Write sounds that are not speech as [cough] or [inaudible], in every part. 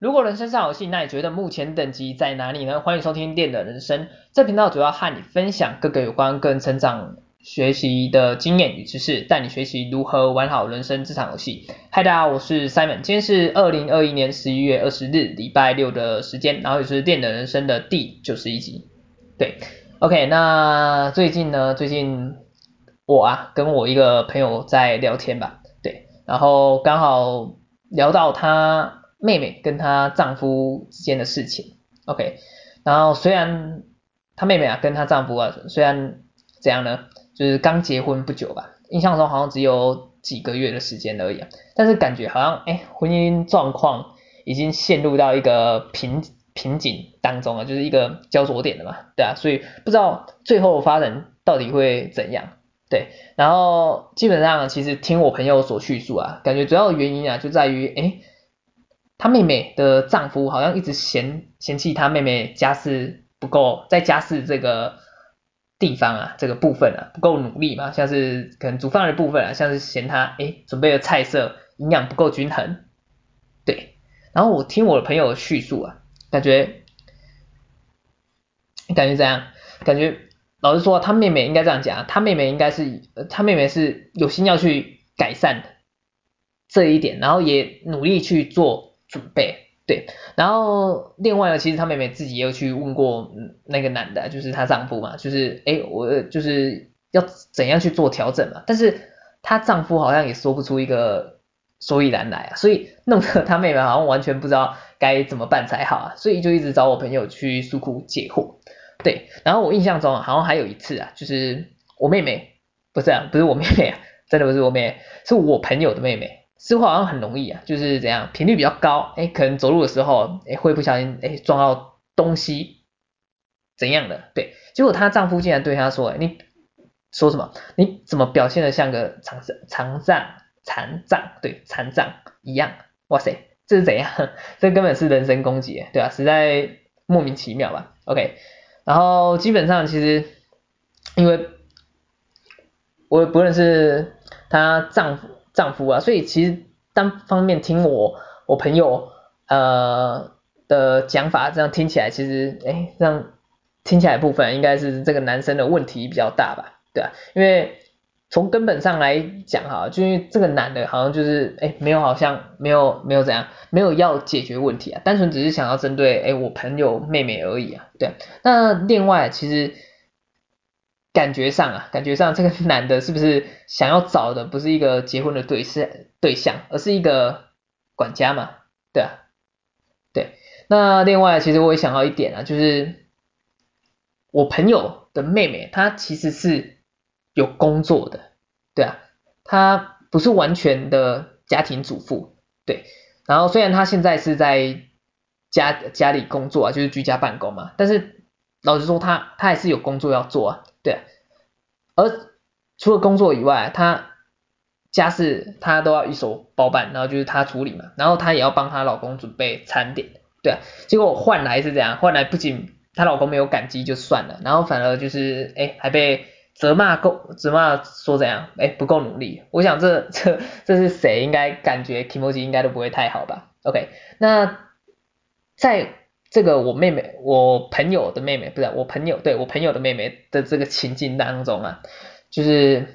如果人生上有戏，那你觉得目前等级在哪里呢？欢迎收听电的人生，这频道主要和你分享各个有关个人成长、学习的经验与知识，带你学习如何玩好人生这场游戏。嗨，大家好，我是 Simon，今天是二零二一年十一月二十日，礼拜六的时间，然后也是电的人生的第九十一集。对，OK，那最近呢，最近我啊跟我一个朋友在聊天吧，对，然后刚好聊到他。妹妹跟她丈夫之间的事情，OK，然后虽然她妹妹啊跟她丈夫啊虽然怎样呢，就是刚结婚不久吧，印象中好像只有几个月的时间而已啊，但是感觉好像哎婚姻状况已经陷入到一个瓶瓶颈当中了，就是一个焦灼点了嘛，对啊，所以不知道最后发展到底会怎样，对，然后基本上其实听我朋友所叙述啊，感觉主要的原因啊就在于哎。她妹妹的丈夫好像一直嫌嫌弃她妹妹家事不够，在家事这个地方啊，这个部分啊不够努力嘛，像是可能煮饭的部分啊，像是嫌她哎准备的菜色营养不够均衡，对。然后我听我的朋友的叙述啊，感觉感觉怎样？感觉老实说，她妹妹应该这样讲，她妹妹应该是，她妹妹是有心要去改善的这一点，然后也努力去做。准备对，然后另外呢，其实她妹妹自己也有去问过那个男的，就是她丈夫嘛，就是诶我就是要怎样去做调整嘛，但是她丈夫好像也说不出一个所以然来啊，所以弄得她妹妹好像完全不知道该怎么办才好啊，所以就一直找我朋友去诉苦解惑，对，然后我印象中，好像还有一次啊，就是我妹妹不是啊，不是我妹妹啊，真的不是我妹妹，是我朋友的妹妹。似乎好像很容易啊，就是怎样频率比较高，哎，可能走路的时候，哎，会不小心哎撞到东西，怎样的？对，结果她丈夫竟然对她说，你说什么？你怎么表现的像个残残障残障？对，残障一样？哇塞，这是怎样？[laughs] 这根本是人身攻击，对吧？实在莫名其妙吧？OK，然后基本上其实因为我不认识她丈夫。丈夫啊，所以其实单方面听我我朋友呃的讲法，这样听起来其实哎，这样听起来部分应该是这个男生的问题比较大吧，对啊，因为从根本上来讲哈，就因为这个男的好像就是哎没有好像没有没有怎样，没有要解决问题啊，单纯只是想要针对哎我朋友妹妹而已啊，对啊，那另外其实。感觉上啊，感觉上这个 [laughs] 男的是不是想要找的不是一个结婚的对象对象，而是一个管家嘛？对啊，对。那另外其实我也想到一点啊，就是我朋友的妹妹，她其实是有工作的，对啊，她不是完全的家庭主妇，对。然后虽然她现在是在家家里工作啊，就是居家办公嘛，但是老实说，她她还是有工作要做啊。对，而除了工作以外，她家事她都要一手包办，然后就是她处理嘛，然后她也要帮她老公准备餐点，对啊，结果换来是这样，换来不仅她老公没有感激就算了，然后反而就是哎还被责骂够，责骂说怎样，哎不够努力，我想这这这是谁应该感觉 Kimoji 应该都不会太好吧，OK，那在。这个我妹妹，我朋友的妹妹，不是我朋友，对我朋友的妹妹的这个情境当中啊，就是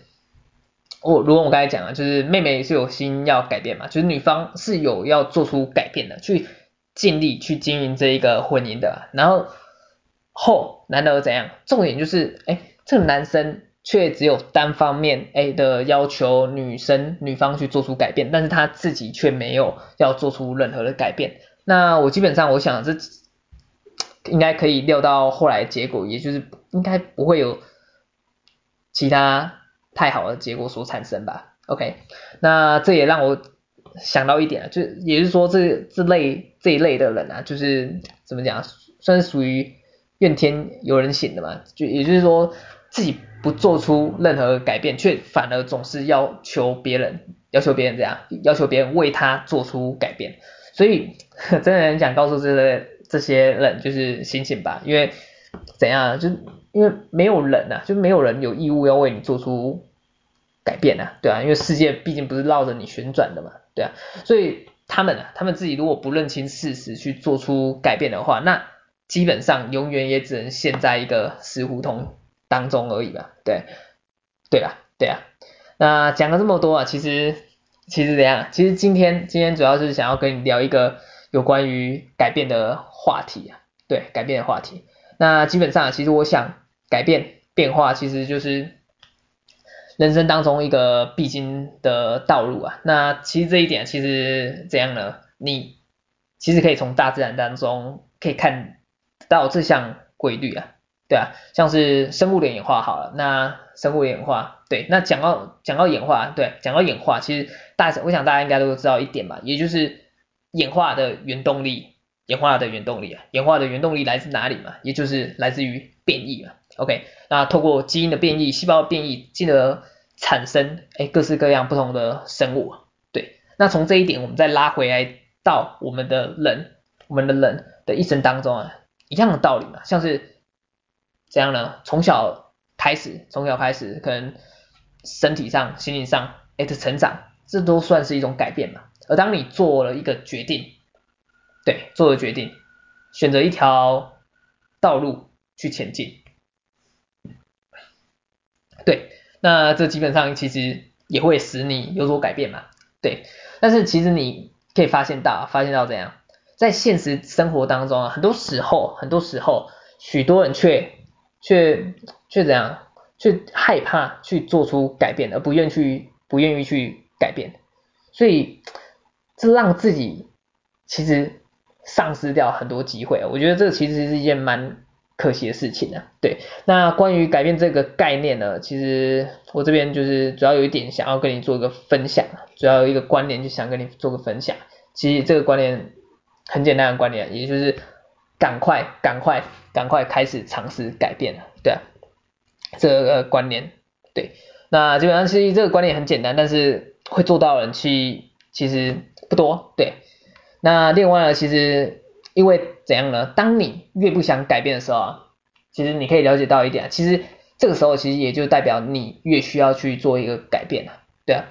我如果我刚才讲了，就是妹妹是有心要改变嘛，就是女方是有要做出改变的，去尽力去经营这一个婚姻的，然后后男的又怎样？重点就是，哎，这个男生却只有单方面哎的要求女生女方去做出改变，但是他自己却没有要做出任何的改变。那我基本上我想这。应该可以料到后来结果，也就是应该不会有其他太好的结果所产生吧。OK，那这也让我想到一点啊，就也就是说这这类这一类的人啊，就是怎么讲，算是属于怨天尤人型的嘛。就也就是说自己不做出任何改变，却反而总是要求别人，要求别人这样，要求别人为他做出改变。所以 [laughs] 真的很想告诉这类。这些人就是心情吧，因为怎样，就因为没有人啊，就没有人有义务要为你做出改变啊，对啊，因为世界毕竟不是绕着你旋转的嘛，对啊，所以他们啊，他们自己如果不认清事实去做出改变的话，那基本上永远也只能陷在一个死胡同当中而已吧。对，对啊，对啊。那讲了这么多啊，其实其实怎样？其实今天今天主要是想要跟你聊一个有关于改变的话题啊。对，改变的话题。那基本上，其实我想改变变化，其实就是人生当中一个必经的道路啊。那其实这一点，其实怎样呢？你其实可以从大自然当中可以看到这项规律啊，对啊，像是生物的演化好了。那生物演化，对，那讲到讲到演化，对，讲到演化，其实大我想大家应该都知道一点吧，也就是演化的原动力。演化的原动力啊，演化的原动力来自哪里嘛？也就是来自于变异嘛。OK，那透过基因的变异、细胞的变异，进而产生哎各式各样不同的生物。对，那从这一点我们再拉回来到我们的人，我们的人的一生当中啊，一样的道理嘛，像是怎样呢？从小开始，从小开始，可能身体上、心理上哎的成长，这都算是一种改变嘛。而当你做了一个决定，对，做了决定，选择一条道路去前进。对，那这基本上其实也会使你有所改变嘛。对，但是其实你可以发现到，发现到怎样，在现实生活当中啊，很多时候，很多时候，许多人却却却怎样，却害怕去做出改变，而不愿去不愿意去改变，所以这让自己其实。丧失掉很多机会，我觉得这其实是一件蛮可惜的事情啊。对，那关于改变这个概念呢，其实我这边就是主要有一点想要跟你做一个分享，主要有一个观点就想跟你做个分享。其实这个观念很简单的观念，也就是赶快、赶快、赶快开始尝试改变了。对啊，这个观念，对，那基本上其实这个观念很简单，但是会做到的人去其实不多，对。那另外呢，其实因为怎样呢？当你越不想改变的时候啊，其实你可以了解到一点，其实这个时候其实也就代表你越需要去做一个改变啊，对啊，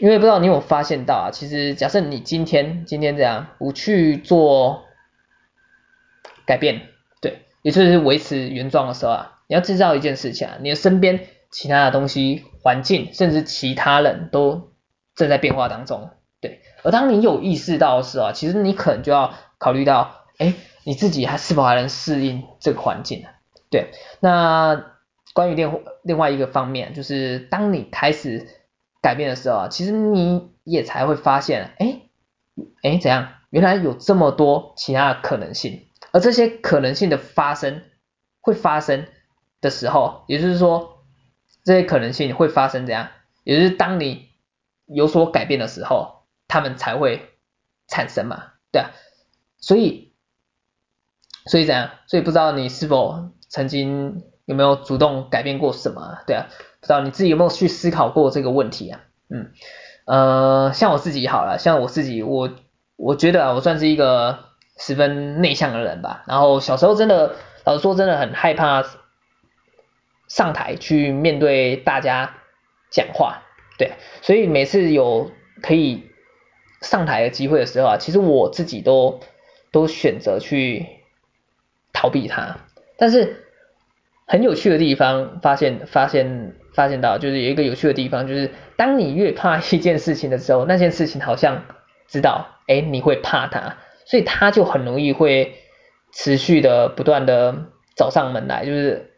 因为不知道你有发现到啊，其实假设你今天今天这样不去做改变，对，也就是维持原状的时候啊，你要知道一件事情啊，你的身边其他的东西、环境，甚至其他人都正在变化当中。对，而当你有意识到的时候，其实你可能就要考虑到，哎，你自己还是否还能适应这个环境呢？对，那关于另另外一个方面，就是当你开始改变的时候啊，其实你也才会发现，哎，哎，怎样？原来有这么多其他的可能性，而这些可能性的发生，会发生的时候，也就是说，这些可能性会发生怎样？也就是当你有所改变的时候。他们才会产生嘛，对啊，所以，所以怎样？所以不知道你是否曾经有没有主动改变过什么？对啊，不知道你自己有没有去思考过这个问题啊？嗯，呃，像我自己好了，像我自己，我我觉得啊，我算是一个十分内向的人吧。然后小时候真的，老实说，真的很害怕上台去面对大家讲话，对，所以每次有可以。上台的机会的时候啊，其实我自己都都选择去逃避它。但是很有趣的地方，发现发现发现到，就是有一个有趣的地方，就是当你越怕一件事情的时候，那件事情好像知道，哎，你会怕它，所以它就很容易会持续的不断的找上门来，就是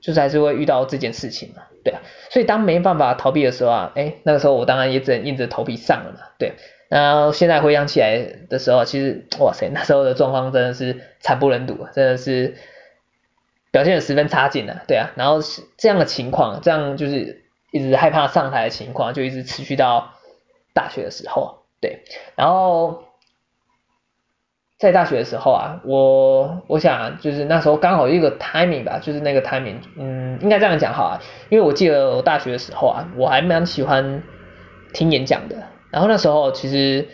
就是还是会遇到这件事情嘛，对啊。所以当没办法逃避的时候啊，哎，那个时候我当然也只能硬着头皮上了嘛，对。然后现在回想起来的时候，其实哇塞，那时候的状况真的是惨不忍睹，真的是表现的十分差劲的，对啊。然后这样的情况，这样就是一直害怕上台的情况，就一直持续到大学的时候，对。然后在大学的时候啊，我我想就是那时候刚好一个 timing 吧，就是那个 timing，嗯，应该这样讲好啊，因为我记得我大学的时候啊，我还蛮喜欢听演讲的。然后那时候其实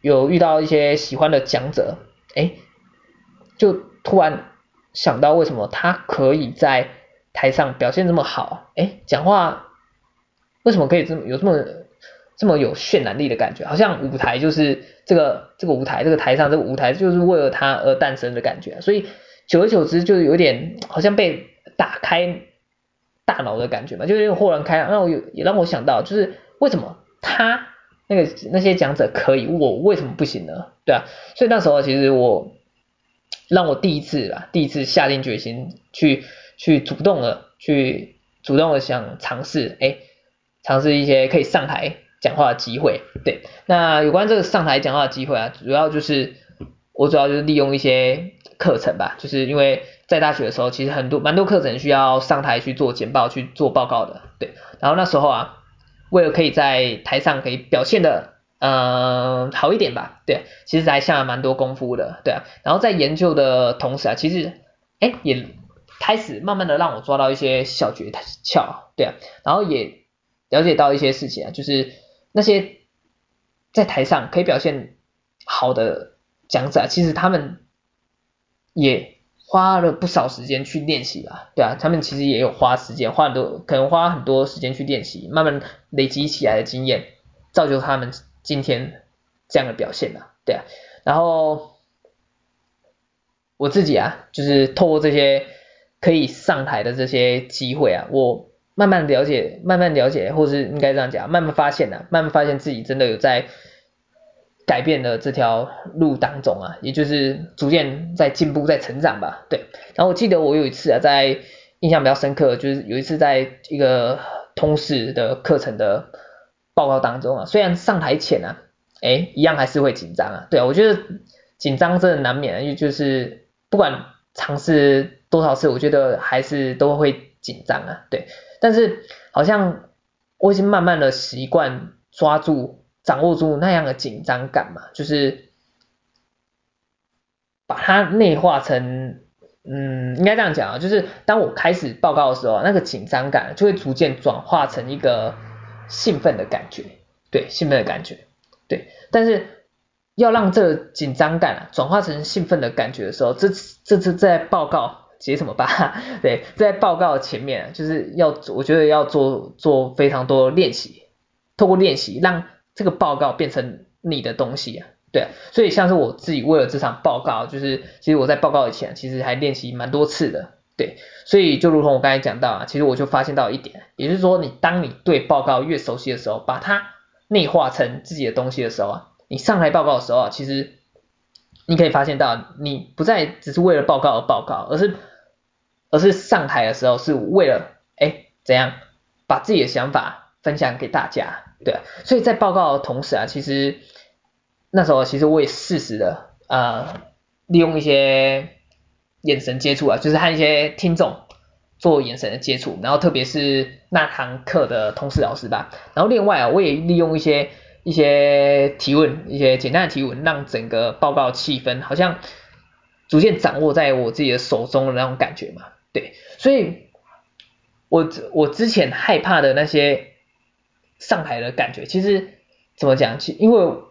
有遇到一些喜欢的讲者，哎，就突然想到为什么他可以在台上表现这么好，哎，讲话为什么可以这么有这么这么有渲染力的感觉，好像舞台就是这个这个舞台这个台上这个舞台就是为了他而诞生的感觉，所以久而久之就有点好像被打开大脑的感觉嘛，就是豁然开朗，让我有也让我想到，就是为什么他那个那些讲者可以，我为什么不行呢？对啊，所以那时候其实我让我第一次吧，第一次下定决心去去主动的去主动的想尝试，哎，尝试一些可以上台。讲话的机会，对，那有关这个上台讲话的机会啊，主要就是我主要就是利用一些课程吧，就是因为在大学的时候，其实很多蛮多课程需要上台去做简报、去做报告的，对，然后那时候啊，为了可以在台上可以表现的嗯、好一点吧，对，其实还下了蛮多功夫的，对啊，然后在研究的同时啊，其实哎也开始慢慢的让我抓到一些小诀窍，对啊，然后也了解到一些事情啊，就是。那些在台上可以表现好的讲者，其实他们也花了不少时间去练习吧，对啊，他们其实也有花时间，花很多，可能花很多时间去练习，慢慢累积起来的经验，造就他们今天这样的表现啊，对啊，然后我自己啊，就是透过这些可以上台的这些机会啊，我。慢慢了解，慢慢了解，或是应该这样讲，慢慢发现啊，慢慢发现自己真的有在改变的这条路当中啊，也就是逐渐在进步，在成长吧。对，然后我记得我有一次啊，在印象比较深刻，就是有一次在一个通识的课程的报告当中啊，虽然上台前啊，哎，一样还是会紧张啊。对啊，我觉得紧张真的难免啊，因为就是不管尝试多少次，我觉得还是都会紧张啊。对。但是好像我已经慢慢的习惯抓住、掌握住那样的紧张感嘛，就是把它内化成，嗯，应该这样讲啊，就是当我开始报告的时候，那个紧张感就会逐渐转化成一个兴奋的感觉，对，兴奋的感觉，对。但是要让这个紧张感啊转化成兴奋的感觉的时候，这这次在报告。写什么吧？[laughs] 对，在报告前面就是要，我觉得要做做非常多练习，透过练习让这个报告变成你的东西啊。对，所以像是我自己为了这场报告，就是其实我在报告以前其实还练习蛮多次的。对，所以就如同我刚才讲到啊，其实我就发现到一点，也就是说，你当你对报告越熟悉的时候，把它内化成自己的东西的时候啊，你上台报告的时候啊，其实你可以发现到，你不再只是为了报告而报告，而是而是上台的时候是为了哎怎样把自己的想法分享给大家，对，所以在报告的同时啊，其实那时候其实我也适时的呃利用一些眼神接触啊，就是和一些听众做眼神的接触，然后特别是那堂课的通识老师吧，然后另外啊我也利用一些一些提问，一些简单的提问，让整个报告气氛好像逐渐掌握在我自己的手中的那种感觉嘛。对，所以我我之前害怕的那些上台的感觉，其实怎么讲？其因为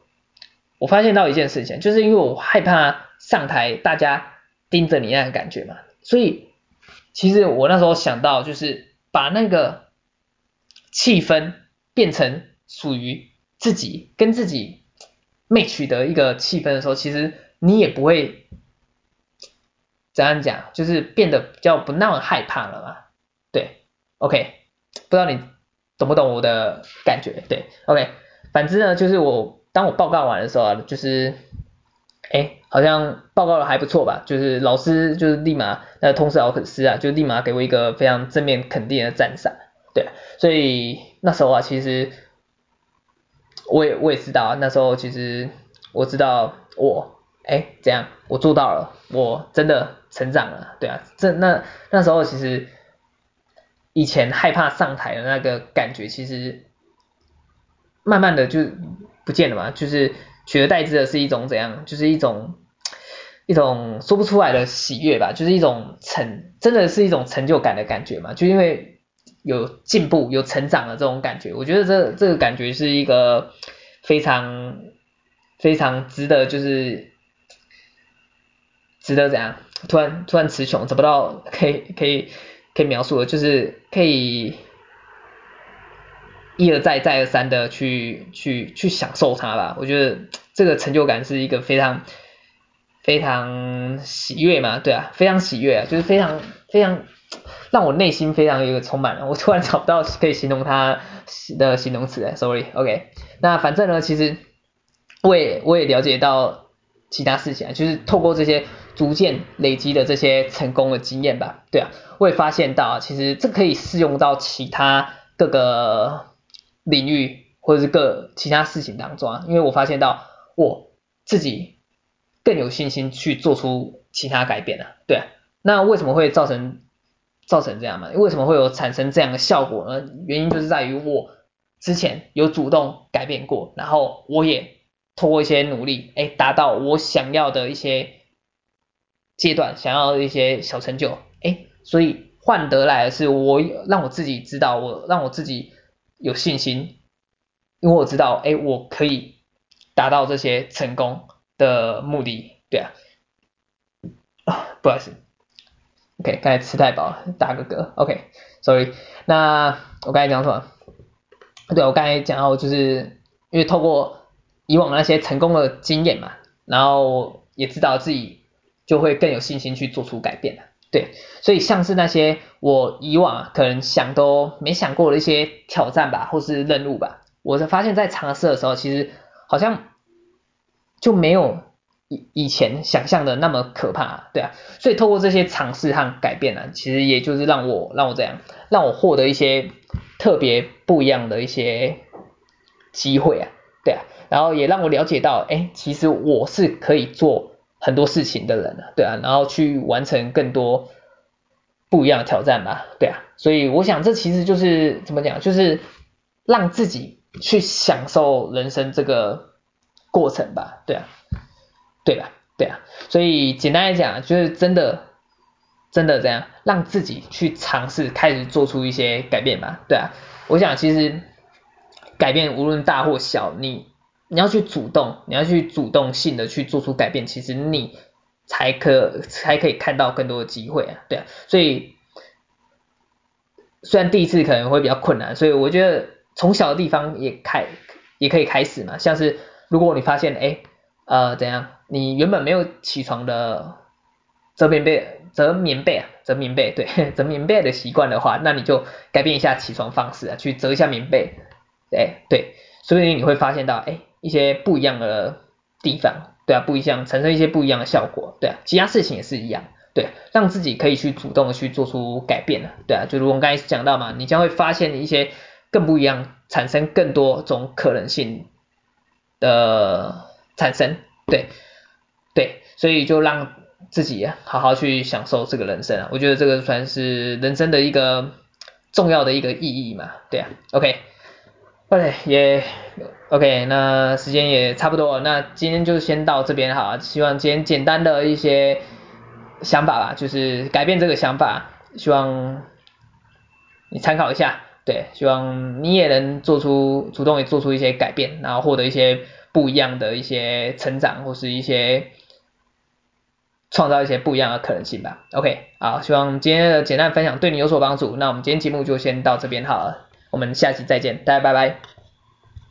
我发现到一件事情，就是因为我害怕上台大家盯着你那个感觉嘛，所以其实我那时候想到，就是把那个气氛变成属于自己跟自己 match 的一个气氛的时候，其实你也不会。怎样讲，就是变得比较不那么害怕了嘛？对，OK，不知道你懂不懂我的感觉？对，OK，反之呢，就是我当我报告完的时候啊，就是，哎，好像报告的还不错吧？就是老师就是立马，那通识老师啊，就立马给我一个非常正面肯定的赞赏。对，所以那时候啊，其实我也我也知道，那时候其实我知道我。哎，怎样？我做到了，我真的成长了，对啊，这那那时候其实以前害怕上台的那个感觉，其实慢慢的就不见了嘛，就是取而代之的是一种怎样？就是一种一种说不出来的喜悦吧，就是一种成，真的是一种成就感的感觉嘛，就因为有进步、有成长的这种感觉，我觉得这这个感觉是一个非常非常值得，就是。值得怎样？突然突然词穷，找不到可以可以可以描述的，就是可以一而再再而三的去去去享受它吧。我觉得这个成就感是一个非常非常喜悦嘛，对啊，非常喜悦啊，就是非常非常让我内心非常一个充满了。我突然找不到可以形容它的形容词，sorry，OK。那反正呢，其实我也我也了解到其他事情啊，就是透过这些逐渐累积的这些成功的经验吧，对啊，我也发现到啊，其实这可以适用到其他各个领域或者是各其他事情当中啊，因为我发现到我自己更有信心去做出其他改变了啊，对啊，那为什么会造成造成这样嘛？为什么会有产生这样的效果呢？原因就是在于我。之前有主动改变过，然后我也通过一些努力，哎，达到我想要的一些阶段，想要一些小成就，哎，所以换得来的是我让我自己知道，我让我自己有信心，因为我知道，哎，我可以达到这些成功的目的，对啊，啊，不好意思，OK，刚才吃太饱，打个嗝，OK，Sorry，那我刚才讲什么？对，我刚才讲到，就是因为透过以往那些成功的经验嘛，然后也知道自己就会更有信心去做出改变了。对，所以像是那些我以往可能想都没想过的一些挑战吧，或是任务吧，我就发现在尝试的时候，其实好像就没有以以前想象的那么可怕，对啊。所以透过这些尝试和改变呢，其实也就是让我让我这样，让我获得一些。特别不一样的一些机会啊，对啊，然后也让我了解到，哎，其实我是可以做很多事情的人啊，对啊，然后去完成更多不一样的挑战吧，对啊，所以我想这其实就是怎么讲，就是让自己去享受人生这个过程吧，对啊，对吧？对啊，所以简单来讲，就是真的。真的这样，让自己去尝试，开始做出一些改变吧。对啊，我想其实改变无论大或小，你你要去主动，你要去主动性的去做出改变，其实你才可才可以看到更多的机会啊。对啊，所以虽然第一次可能会比较困难，所以我觉得从小的地方也开也可以开始嘛。像是如果你发现哎呃怎样，你原本没有起床的折棉被。折棉被啊，折棉被，对，[laughs] 折棉被的习惯的话，那你就改变一下起床方式啊，去折一下棉被，哎，对，所以你会发现到，哎，一些不一样的地方，对啊，不一样，产生一些不一样的效果，对啊，其他事情也是一样，对，让自己可以去主动的去做出改变了，对啊，就如我们刚才讲到嘛，你将会发现一些更不一样，产生更多种可能性的产生，对，对，所以就让。自己好好去享受这个人生啊，我觉得这个算是人生的一个重要的一个意义嘛，对啊，OK OK，也 OK，那时间也差不多了，那今天就先到这边哈，希望今天简单的一些想法吧，就是改变这个想法，希望你参考一下，对，希望你也能做出主动也做出一些改变，然后获得一些不一样的一些成长或是一些。创造一些不一样的可能性吧。OK，好，希望今天的简单分享对你有所帮助。那我们今天节目就先到这边好了，我们下期再见，大家拜拜。